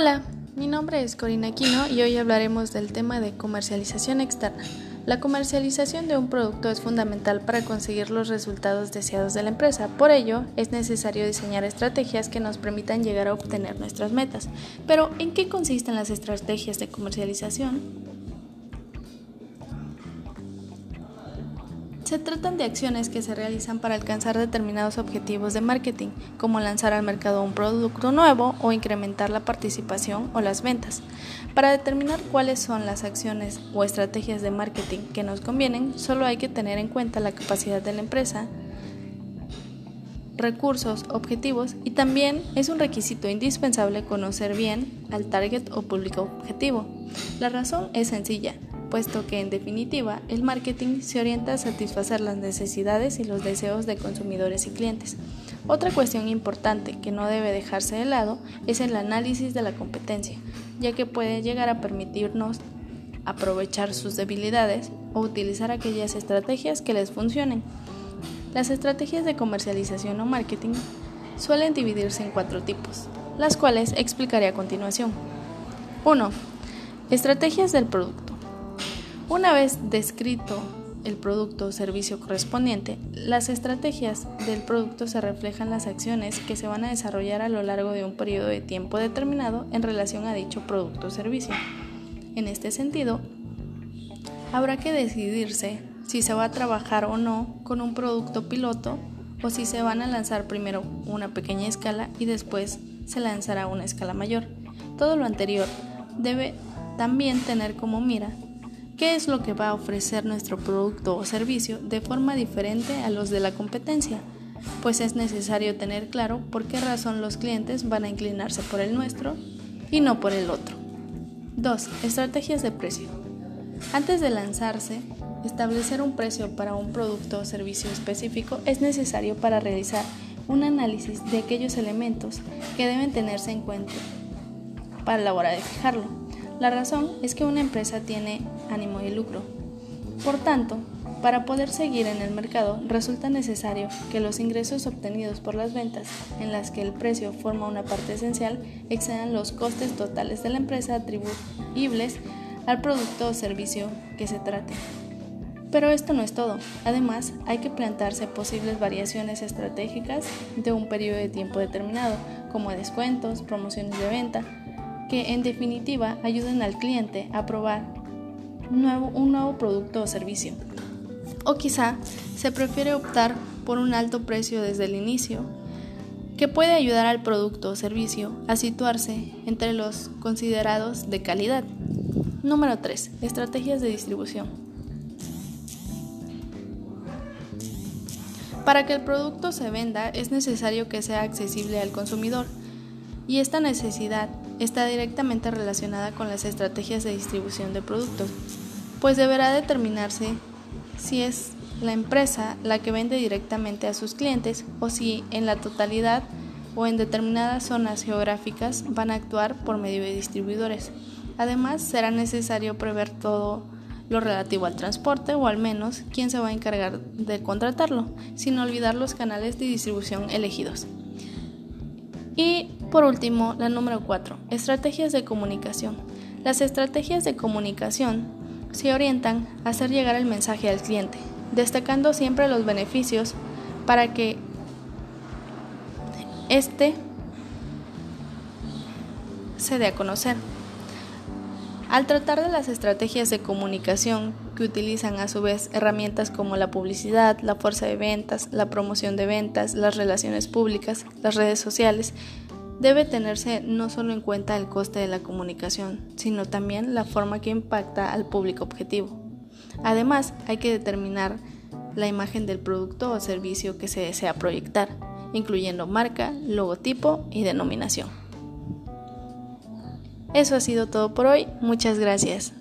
Hola, mi nombre es Corina Aquino y hoy hablaremos del tema de comercialización externa. La comercialización de un producto es fundamental para conseguir los resultados deseados de la empresa. Por ello, es necesario diseñar estrategias que nos permitan llegar a obtener nuestras metas. Pero, ¿en qué consisten las estrategias de comercialización? Se tratan de acciones que se realizan para alcanzar determinados objetivos de marketing, como lanzar al mercado un producto nuevo o incrementar la participación o las ventas. Para determinar cuáles son las acciones o estrategias de marketing que nos convienen, solo hay que tener en cuenta la capacidad de la empresa, recursos, objetivos y también es un requisito indispensable conocer bien al target o público objetivo. La razón es sencilla puesto que en definitiva el marketing se orienta a satisfacer las necesidades y los deseos de consumidores y clientes. Otra cuestión importante que no debe dejarse de lado es el análisis de la competencia, ya que puede llegar a permitirnos aprovechar sus debilidades o utilizar aquellas estrategias que les funcionen. Las estrategias de comercialización o marketing suelen dividirse en cuatro tipos, las cuales explicaré a continuación. 1. Estrategias del producto. Una vez descrito el producto o servicio correspondiente, las estrategias del producto se reflejan las acciones que se van a desarrollar a lo largo de un periodo de tiempo determinado en relación a dicho producto o servicio. En este sentido, habrá que decidirse si se va a trabajar o no con un producto piloto o si se van a lanzar primero una pequeña escala y después se lanzará una escala mayor. Todo lo anterior debe también tener como mira qué es lo que va a ofrecer nuestro producto o servicio de forma diferente a los de la competencia, pues es necesario tener claro por qué razón los clientes van a inclinarse por el nuestro y no por el otro. 2. Estrategias de precio. Antes de lanzarse, establecer un precio para un producto o servicio específico es necesario para realizar un análisis de aquellos elementos que deben tenerse en cuenta para la hora de fijarlo. La razón es que una empresa tiene ánimo de lucro. Por tanto, para poder seguir en el mercado resulta necesario que los ingresos obtenidos por las ventas, en las que el precio forma una parte esencial, excedan los costes totales de la empresa atribuibles al producto o servicio que se trate. Pero esto no es todo. Además, hay que plantearse posibles variaciones estratégicas de un periodo de tiempo determinado, como descuentos, promociones de venta, que en definitiva ayuden al cliente a probar un nuevo producto o servicio. O quizá se prefiere optar por un alto precio desde el inicio, que puede ayudar al producto o servicio a situarse entre los considerados de calidad. Número 3. Estrategias de distribución. Para que el producto se venda es necesario que sea accesible al consumidor y esta necesidad está directamente relacionada con las estrategias de distribución de productos, pues deberá determinarse si es la empresa la que vende directamente a sus clientes o si en la totalidad o en determinadas zonas geográficas van a actuar por medio de distribuidores. Además, será necesario prever todo lo relativo al transporte o al menos quién se va a encargar de contratarlo, sin olvidar los canales de distribución elegidos. Y por último, la número 4, estrategias de comunicación. Las estrategias de comunicación se orientan a hacer llegar el mensaje al cliente, destacando siempre los beneficios para que éste se dé a conocer. Al tratar de las estrategias de comunicación que utilizan a su vez herramientas como la publicidad, la fuerza de ventas, la promoción de ventas, las relaciones públicas, las redes sociales, debe tenerse no solo en cuenta el coste de la comunicación, sino también la forma que impacta al público objetivo. Además, hay que determinar la imagen del producto o servicio que se desea proyectar, incluyendo marca, logotipo y denominación. Eso ha sido todo por hoy. Muchas gracias.